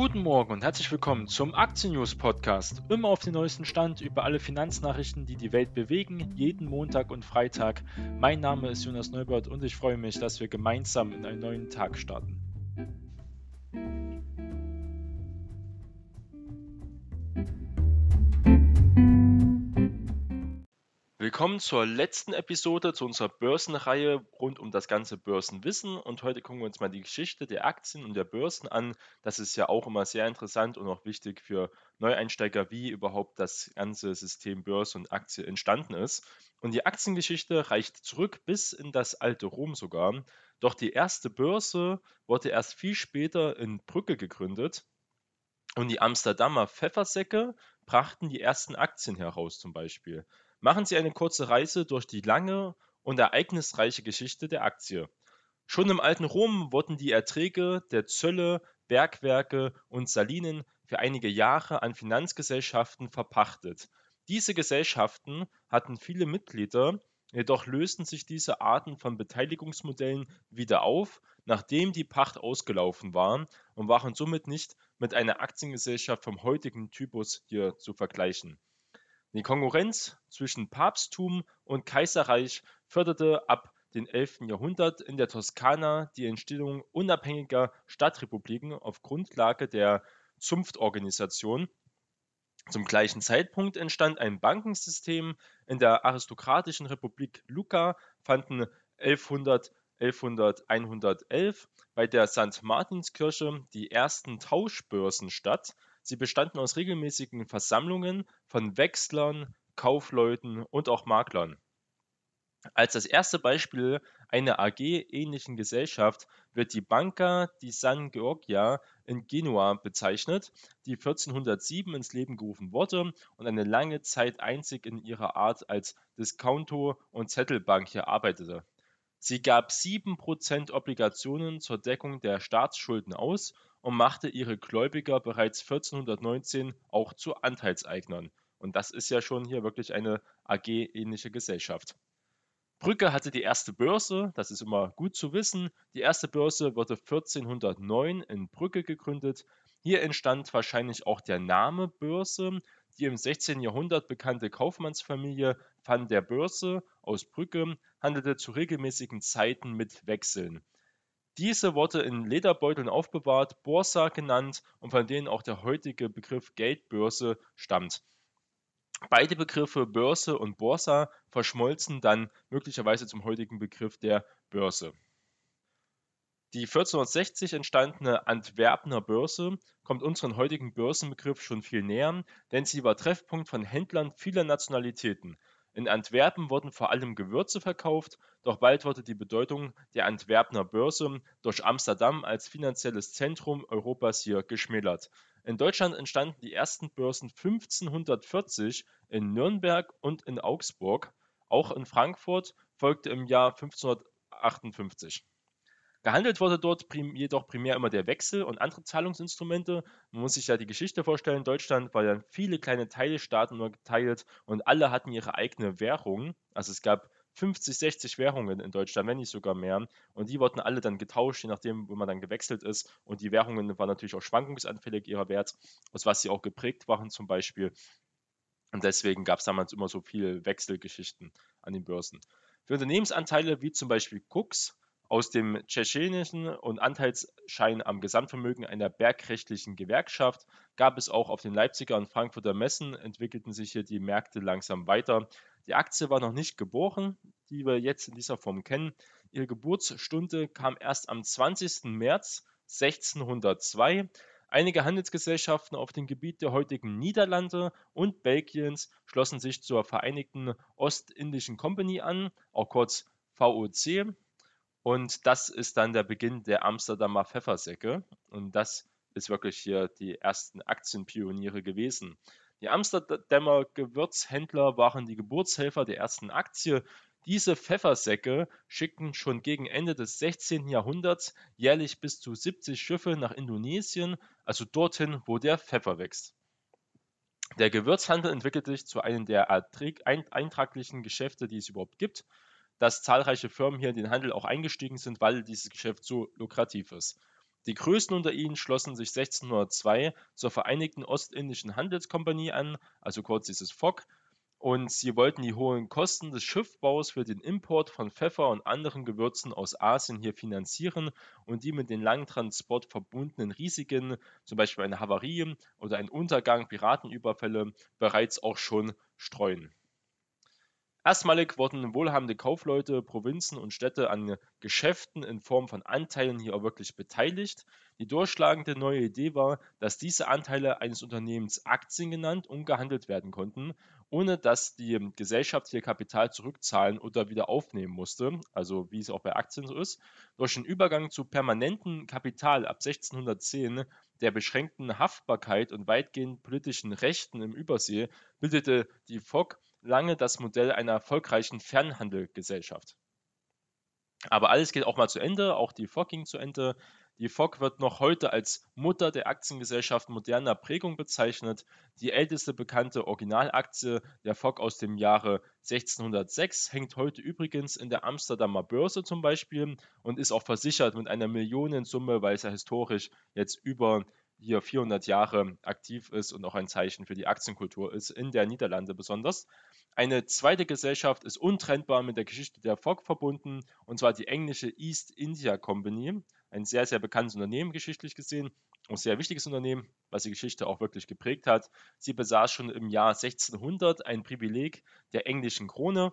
Guten Morgen und herzlich willkommen zum Aktien News Podcast. Immer auf den neuesten Stand über alle Finanznachrichten, die die Welt bewegen, jeden Montag und Freitag. Mein Name ist Jonas Neubert und ich freue mich, dass wir gemeinsam in einen neuen Tag starten. Willkommen zur letzten Episode zu unserer Börsenreihe rund um das ganze Börsenwissen. Und heute gucken wir uns mal die Geschichte der Aktien und der Börsen an. Das ist ja auch immer sehr interessant und auch wichtig für Neueinsteiger, wie überhaupt das ganze System Börse und Aktie entstanden ist. Und die Aktiengeschichte reicht zurück bis in das alte Rom sogar. Doch die erste Börse wurde erst viel später in Brügge gegründet. Und die Amsterdamer Pfeffersäcke brachten die ersten Aktien heraus zum Beispiel. Machen Sie eine kurze Reise durch die lange und ereignisreiche Geschichte der Aktie. Schon im alten Rom wurden die Erträge der Zölle, Bergwerke und Salinen für einige Jahre an Finanzgesellschaften verpachtet. Diese Gesellschaften hatten viele Mitglieder, jedoch lösten sich diese Arten von Beteiligungsmodellen wieder auf, nachdem die Pacht ausgelaufen war und waren somit nicht mit einer Aktiengesellschaft vom heutigen Typus hier zu vergleichen. Die Konkurrenz zwischen Papsttum und Kaiserreich förderte ab dem 11. Jahrhundert in der Toskana die Entstehung unabhängiger Stadtrepubliken auf Grundlage der Zunftorganisation. Zum gleichen Zeitpunkt entstand ein Bankensystem. In der aristokratischen Republik Lucca fanden 1100 1100 111 bei der St. Martinskirche die ersten Tauschbörsen statt, Sie bestanden aus regelmäßigen Versammlungen von Wechslern, Kaufleuten und auch Maklern. Als das erste Beispiel einer AG-ähnlichen Gesellschaft wird die Banca di San Georgia in Genua bezeichnet, die 1407 ins Leben gerufen wurde und eine lange Zeit einzig in ihrer Art als Diskonto- und Zettelbank hier arbeitete. Sie gab 7% Obligationen zur Deckung der Staatsschulden aus und machte ihre Gläubiger bereits 1419 auch zu Anteilseignern. Und das ist ja schon hier wirklich eine AG-ähnliche Gesellschaft. Brügge hatte die erste Börse, das ist immer gut zu wissen. Die erste Börse wurde 1409 in Brügge gegründet. Hier entstand wahrscheinlich auch der Name Börse. Die im 16. Jahrhundert bekannte Kaufmannsfamilie van der Börse aus Brügge handelte zu regelmäßigen Zeiten mit Wechseln. Diese wurde in Lederbeuteln aufbewahrt, Borsa genannt und von denen auch der heutige Begriff Geldbörse stammt. Beide Begriffe Börse und Borsa verschmolzen dann möglicherweise zum heutigen Begriff der Börse. Die 1460 entstandene Antwerpener Börse kommt unseren heutigen Börsenbegriff schon viel näher, denn sie war Treffpunkt von Händlern vieler Nationalitäten. In Antwerpen wurden vor allem Gewürze verkauft, doch bald wurde die Bedeutung der Antwerpener Börse durch Amsterdam als finanzielles Zentrum Europas hier geschmälert. In Deutschland entstanden die ersten Börsen 1540 in Nürnberg und in Augsburg. Auch in Frankfurt folgte im Jahr 1558 Gehandelt wurde dort prim jedoch primär immer der Wechsel und andere Zahlungsinstrumente. Man muss sich ja die Geschichte vorstellen, Deutschland war ja viele kleine Teilstaaten nur geteilt und alle hatten ihre eigene Währung. Also es gab 50, 60 Währungen in Deutschland, wenn nicht sogar mehr. Und die wurden alle dann getauscht, je nachdem, wo man dann gewechselt ist. Und die Währungen waren natürlich auch schwankungsanfällig ihrer Wert, aus was sie auch geprägt waren zum Beispiel. Und deswegen gab es damals immer so viele Wechselgeschichten an den Börsen. Für Unternehmensanteile wie zum Beispiel Cooks aus dem tschetschenischen und Anteilsschein am Gesamtvermögen einer bergrechtlichen Gewerkschaft gab es auch auf den Leipziger und Frankfurter Messen, entwickelten sich hier die Märkte langsam weiter. Die Aktie war noch nicht geboren, die wir jetzt in dieser Form kennen. Ihre Geburtsstunde kam erst am 20. März 1602. Einige Handelsgesellschaften auf dem Gebiet der heutigen Niederlande und Belgiens schlossen sich zur Vereinigten Ostindischen Company an, auch kurz VOC. Und das ist dann der Beginn der Amsterdamer Pfeffersäcke. Und das ist wirklich hier die ersten Aktienpioniere gewesen. Die Amsterdamer Gewürzhändler waren die Geburtshelfer der ersten Aktie. Diese Pfeffersäcke schickten schon gegen Ende des 16. Jahrhunderts jährlich bis zu 70 Schiffe nach Indonesien, also dorthin, wo der Pfeffer wächst. Der Gewürzhandel entwickelte sich zu einem der eintraglichen Geschäfte, die es überhaupt gibt dass zahlreiche Firmen hier in den Handel auch eingestiegen sind, weil dieses Geschäft so lukrativ ist. Die größten unter ihnen schlossen sich 1602 zur Vereinigten Ostindischen Handelskompanie an, also kurz dieses FOC, und sie wollten die hohen Kosten des Schiffbaus für den Import von Pfeffer und anderen Gewürzen aus Asien hier finanzieren und die mit dem langen Transport verbundenen Risiken, zum Beispiel eine Havarie oder ein Untergang, Piratenüberfälle, bereits auch schon streuen. Erstmalig wurden wohlhabende Kaufleute, Provinzen und Städte an Geschäften in Form von Anteilen hier auch wirklich beteiligt. Die durchschlagende neue Idee war, dass diese Anteile eines Unternehmens Aktien genannt umgehandelt werden konnten ohne dass die Gesellschaft hier Kapital zurückzahlen oder wieder aufnehmen musste, also wie es auch bei Aktien so ist. Durch den Übergang zu permanentem Kapital ab 1610, der beschränkten Haftbarkeit und weitgehend politischen Rechten im Übersee bildete die FOC lange das Modell einer erfolgreichen Fernhandelgesellschaft. Aber alles geht auch mal zu Ende, auch die FOC ging zu Ende. Die FOC wird noch heute als Mutter der Aktiengesellschaft moderner Prägung bezeichnet. Die älteste bekannte Originalaktie der FOC aus dem Jahre 1606 hängt heute übrigens in der Amsterdamer Börse zum Beispiel und ist auch versichert mit einer Millionensumme, weil es ja historisch jetzt über hier 400 Jahre aktiv ist und auch ein Zeichen für die Aktienkultur ist, in der Niederlande besonders. Eine zweite Gesellschaft ist untrennbar mit der Geschichte der FOC verbunden, und zwar die englische East India Company ein sehr, sehr bekanntes Unternehmen geschichtlich gesehen, ein sehr wichtiges Unternehmen, was die Geschichte auch wirklich geprägt hat. Sie besaß schon im Jahr 1600 ein Privileg der englischen Krone,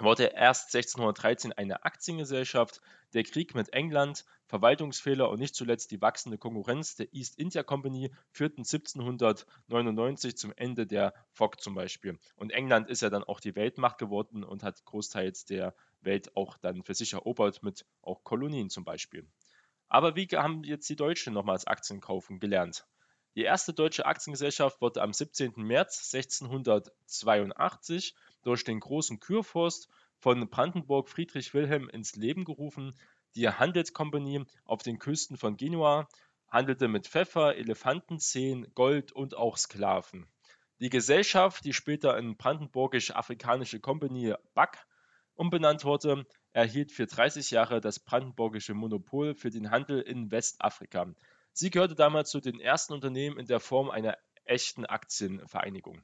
wurde erst 1613 eine Aktiengesellschaft. Der Krieg mit England, Verwaltungsfehler und nicht zuletzt die wachsende Konkurrenz der East India Company führten 1799 zum Ende der FOC zum Beispiel. Und England ist ja dann auch die Weltmacht geworden und hat großteils der Welt auch dann für sich erobert mit auch Kolonien zum Beispiel. Aber wie haben jetzt die Deutschen nochmals Aktien kaufen gelernt? Die erste deutsche Aktiengesellschaft wurde am 17. März 1682 durch den großen Kurfürst von Brandenburg Friedrich Wilhelm ins Leben gerufen. Die Handelskompanie auf den Küsten von Genua handelte mit Pfeffer, Elefantenzehen, Gold und auch Sklaven. Die Gesellschaft, die später in Brandenburgisch-Afrikanische Kompanie BAC umbenannt wurde, erhielt für 30 Jahre das brandenburgische Monopol für den Handel in Westafrika. Sie gehörte damals zu den ersten Unternehmen in der Form einer echten Aktienvereinigung.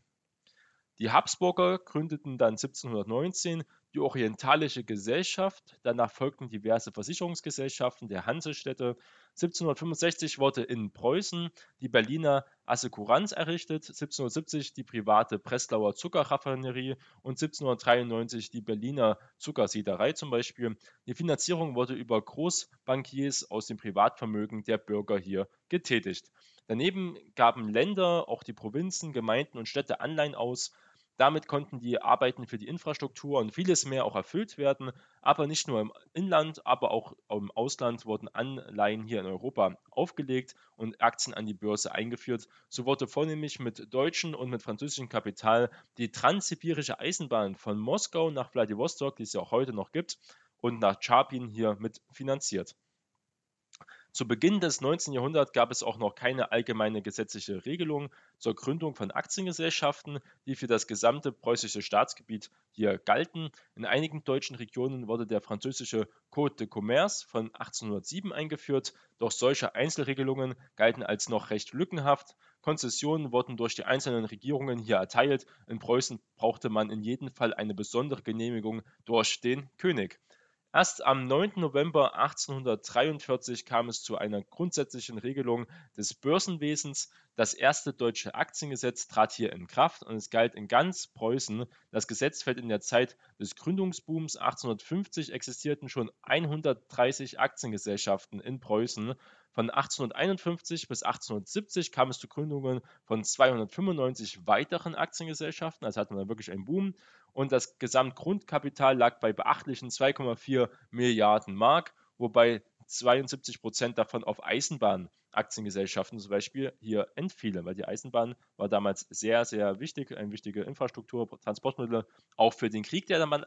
Die Habsburger gründeten dann 1719 die Orientalische Gesellschaft, danach folgten diverse Versicherungsgesellschaften der Hansestädte. 1765 wurde in Preußen die Berliner Assekuranz errichtet, 1770 die private Breslauer Zuckerraffinerie und 1793 die Berliner Zuckersiederei zum Beispiel. Die Finanzierung wurde über Großbankiers aus dem Privatvermögen der Bürger hier getätigt. Daneben gaben Länder, auch die Provinzen, Gemeinden und Städte Anleihen aus damit konnten die Arbeiten für die Infrastruktur und vieles mehr auch erfüllt werden, aber nicht nur im Inland, aber auch im Ausland wurden Anleihen hier in Europa aufgelegt und Aktien an die Börse eingeführt. So wurde vornehmlich mit deutschem und mit französischem Kapital die transsibirische Eisenbahn von Moskau nach Vladivostok, die es ja auch heute noch gibt, und nach Chapin hier mit finanziert. Zu Beginn des 19. Jahrhunderts gab es auch noch keine allgemeine gesetzliche Regelung zur Gründung von Aktiengesellschaften, die für das gesamte preußische Staatsgebiet hier galten. In einigen deutschen Regionen wurde der französische Code de Commerce von 1807 eingeführt, doch solche Einzelregelungen galten als noch recht lückenhaft. Konzessionen wurden durch die einzelnen Regierungen hier erteilt. In Preußen brauchte man in jedem Fall eine besondere Genehmigung durch den König. Erst am 9. November 1843 kam es zu einer grundsätzlichen Regelung des Börsenwesens. Das erste deutsche Aktiengesetz trat hier in Kraft und es galt in ganz Preußen. Das Gesetz fällt in der Zeit des Gründungsbooms. 1850 existierten schon 130 Aktiengesellschaften in Preußen. Von 1851 bis 1870 kam es zu Gründungen von 295 weiteren Aktiengesellschaften, also hatten wir wirklich einen Boom. Und das Gesamtgrundkapital lag bei beachtlichen 2,4 Milliarden Mark, wobei 72 Prozent davon auf Eisenbahnaktiengesellschaften zum Beispiel hier entfielen, weil die Eisenbahn war damals sehr, sehr wichtig, eine wichtige Infrastruktur, Transportmittel, auch für den Krieg, der dann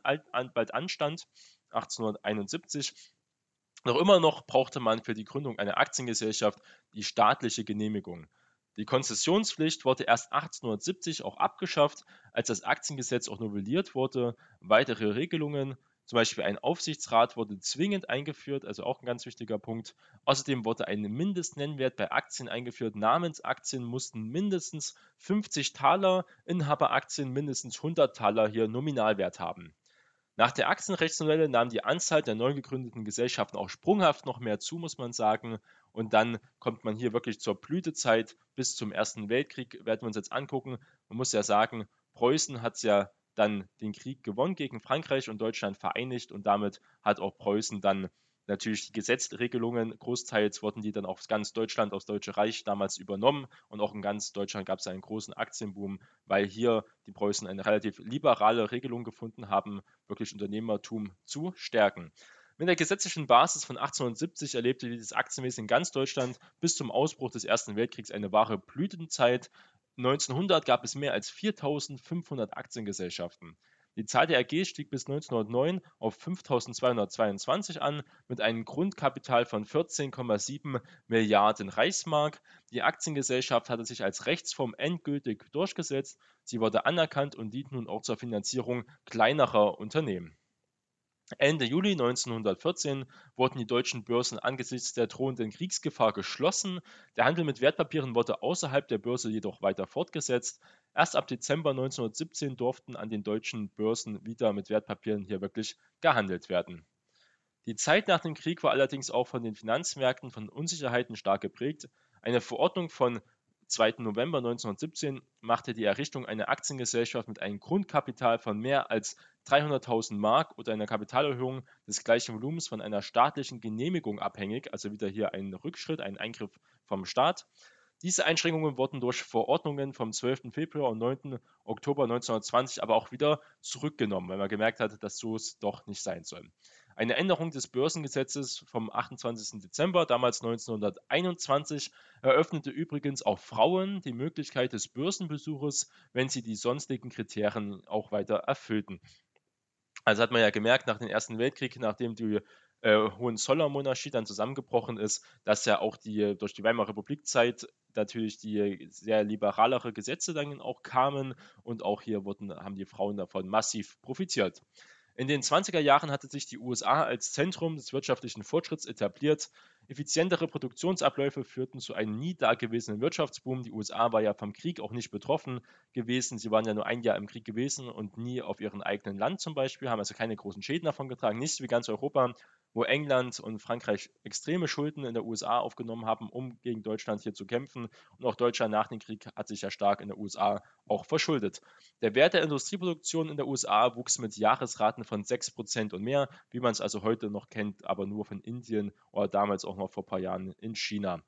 bald anstand, 1871. Noch immer noch brauchte man für die Gründung einer Aktiengesellschaft die staatliche Genehmigung. Die Konzessionspflicht wurde erst 1870 auch abgeschafft, als das Aktiengesetz auch novelliert wurde. Weitere Regelungen Zum Beispiel ein Aufsichtsrat wurde zwingend eingeführt, also auch ein ganz wichtiger Punkt. Außerdem wurde ein Mindestnennwert bei Aktien eingeführt. Namensaktien mussten mindestens 50 Taler, Inhaberaktien mindestens 100 Taler hier Nominalwert haben. Nach der Aktienrechtsnovelle nahm die Anzahl der neu gegründeten Gesellschaften auch sprunghaft noch mehr zu, muss man sagen. Und dann kommt man hier wirklich zur Blütezeit bis zum Ersten Weltkrieg, werden wir uns jetzt angucken. Man muss ja sagen, Preußen hat ja dann den Krieg gewonnen gegen Frankreich und Deutschland vereinigt und damit hat auch Preußen dann natürlich die Gesetzregelungen, großteils wurden die dann auf ganz Deutschland, aufs Deutsche Reich damals übernommen und auch in ganz Deutschland gab es einen großen Aktienboom, weil hier die Preußen eine relativ liberale Regelung gefunden haben, wirklich Unternehmertum zu stärken. Mit der gesetzlichen Basis von 1870 erlebte dieses Aktienwesen in ganz Deutschland bis zum Ausbruch des Ersten Weltkriegs eine wahre Blütenzeit. 1900 gab es mehr als 4500 Aktiengesellschaften. Die Zahl der AGs stieg bis 1909 auf 5222 an, mit einem Grundkapital von 14,7 Milliarden Reichsmark. Die Aktiengesellschaft hatte sich als Rechtsform endgültig durchgesetzt. Sie wurde anerkannt und dient nun auch zur Finanzierung kleinerer Unternehmen. Ende Juli 1914 wurden die deutschen Börsen angesichts der drohenden Kriegsgefahr geschlossen. Der Handel mit Wertpapieren wurde außerhalb der Börse jedoch weiter fortgesetzt. Erst ab Dezember 1917 durften an den deutschen Börsen wieder mit Wertpapieren hier wirklich gehandelt werden. Die Zeit nach dem Krieg war allerdings auch von den Finanzmärkten von Unsicherheiten stark geprägt. Eine Verordnung von 2. November 1917 machte die Errichtung einer Aktiengesellschaft mit einem Grundkapital von mehr als 300.000 Mark oder einer Kapitalerhöhung des gleichen Volumens von einer staatlichen Genehmigung abhängig, also wieder hier ein Rückschritt, ein Eingriff vom Staat. Diese Einschränkungen wurden durch Verordnungen vom 12. Februar und 9. Oktober 1920 aber auch wieder zurückgenommen, weil man gemerkt hat, dass so es doch nicht sein soll. Eine Änderung des Börsengesetzes vom 28. Dezember, damals 1921, eröffnete übrigens auch Frauen die Möglichkeit des Börsenbesuches, wenn sie die sonstigen Kriterien auch weiter erfüllten. Also hat man ja gemerkt nach dem Ersten Weltkrieg, nachdem die äh, Hohenzollern-Monarchie dann zusammengebrochen ist, dass ja auch die durch die Weimarer Republikzeit natürlich die sehr liberalere Gesetze dann auch kamen und auch hier wurden, haben die Frauen davon massiv profitiert. In den 20er Jahren hatte sich die USA als Zentrum des wirtschaftlichen Fortschritts etabliert. Effizientere Produktionsabläufe führten zu einem nie dagewesenen Wirtschaftsboom. Die USA war ja vom Krieg auch nicht betroffen gewesen. Sie waren ja nur ein Jahr im Krieg gewesen und nie auf ihrem eigenen Land zum Beispiel, haben also keine großen Schäden davon getragen. Nicht wie ganz Europa, wo England und Frankreich extreme Schulden in der USA aufgenommen haben, um gegen Deutschland hier zu kämpfen. Und auch Deutschland nach dem Krieg hat sich ja stark in der USA auch verschuldet. Der Wert der Industrieproduktion in der USA wuchs mit Jahresraten von 6% und mehr, wie man es also heute noch kennt, aber nur von Indien oder damals auch noch vor ein paar Jahren in China.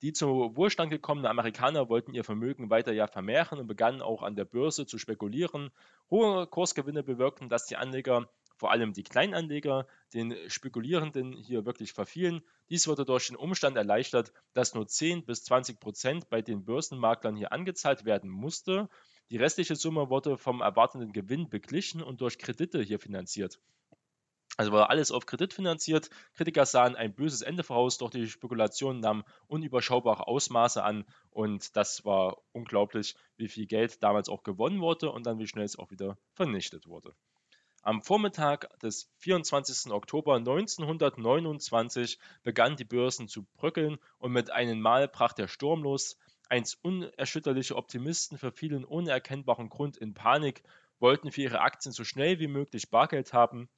Die zu Wohlstand gekommenen Amerikaner wollten ihr Vermögen weiter ja vermehren und begannen auch an der Börse zu spekulieren. Hohe Kursgewinne bewirkten, dass die Anleger vor allem die Kleinanleger den Spekulierenden hier wirklich verfielen. Dies wurde durch den Umstand erleichtert, dass nur 10 bis 20 Prozent bei den Börsenmaklern hier angezahlt werden musste. Die restliche Summe wurde vom erwartenden Gewinn beglichen und durch Kredite hier finanziert. Also war alles auf Kredit finanziert. Kritiker sahen ein böses Ende voraus, doch die Spekulation nahm unüberschaubare Ausmaße an und das war unglaublich, wie viel Geld damals auch gewonnen wurde und dann wie schnell es auch wieder vernichtet wurde. Am Vormittag des 24. Oktober 1929 begannen die Börsen zu bröckeln und mit einem Mal brach der Sturm los. Einst unerschütterliche Optimisten verfielen ohne erkennbaren Grund in Panik, wollten für ihre Aktien so schnell wie möglich Bargeld haben.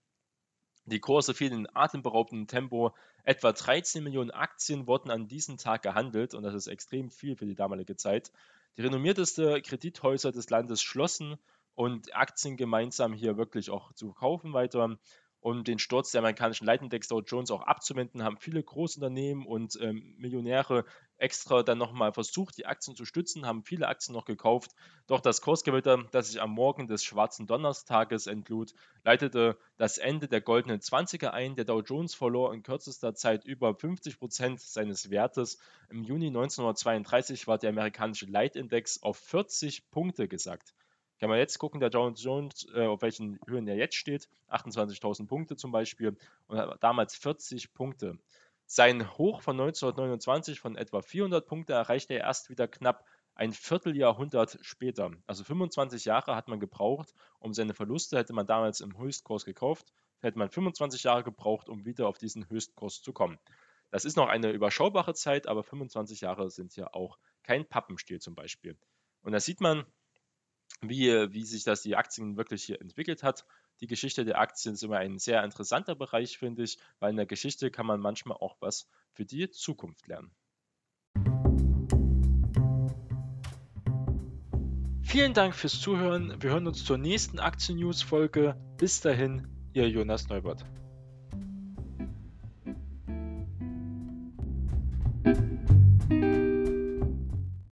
Die Kurse fielen in atemberaubendem Tempo. Etwa 13 Millionen Aktien wurden an diesem Tag gehandelt und das ist extrem viel für die damalige Zeit. Die renommiertesten Kredithäuser des Landes schlossen und Aktien gemeinsam hier wirklich auch zu kaufen weiter. Um den Sturz der amerikanischen Leitindex Dow Jones auch abzuwenden, haben viele Großunternehmen und ähm, Millionäre extra dann nochmal versucht, die Aktien zu stützen, haben viele Aktien noch gekauft. Doch das Kursgewitter, das sich am Morgen des schwarzen Donnerstages entlud, leitete das Ende der goldenen 20er ein. Der Dow Jones verlor in kürzester Zeit über 50 Prozent seines Wertes. Im Juni 1932 war der amerikanische Leitindex auf 40 Punkte gesackt. Kann man jetzt gucken, der Jones Jones, äh, auf welchen Höhen er jetzt steht, 28.000 Punkte zum Beispiel und damals 40 Punkte. Sein Hoch von 1929 von etwa 400 Punkte erreichte er erst wieder knapp ein Vierteljahrhundert später. Also 25 Jahre hat man gebraucht, um seine Verluste, hätte man damals im Höchstkurs gekauft, hätte man 25 Jahre gebraucht, um wieder auf diesen Höchstkurs zu kommen. Das ist noch eine überschaubare Zeit, aber 25 Jahre sind ja auch kein Pappenstiel zum Beispiel. Und da sieht man, wie, wie sich das die Aktien wirklich hier entwickelt hat. Die Geschichte der Aktien ist immer ein sehr interessanter Bereich, finde ich, weil in der Geschichte kann man manchmal auch was für die Zukunft lernen. Vielen Dank fürs Zuhören. Wir hören uns zur nächsten Aktien-News-Folge. Bis dahin, Ihr Jonas Neubert.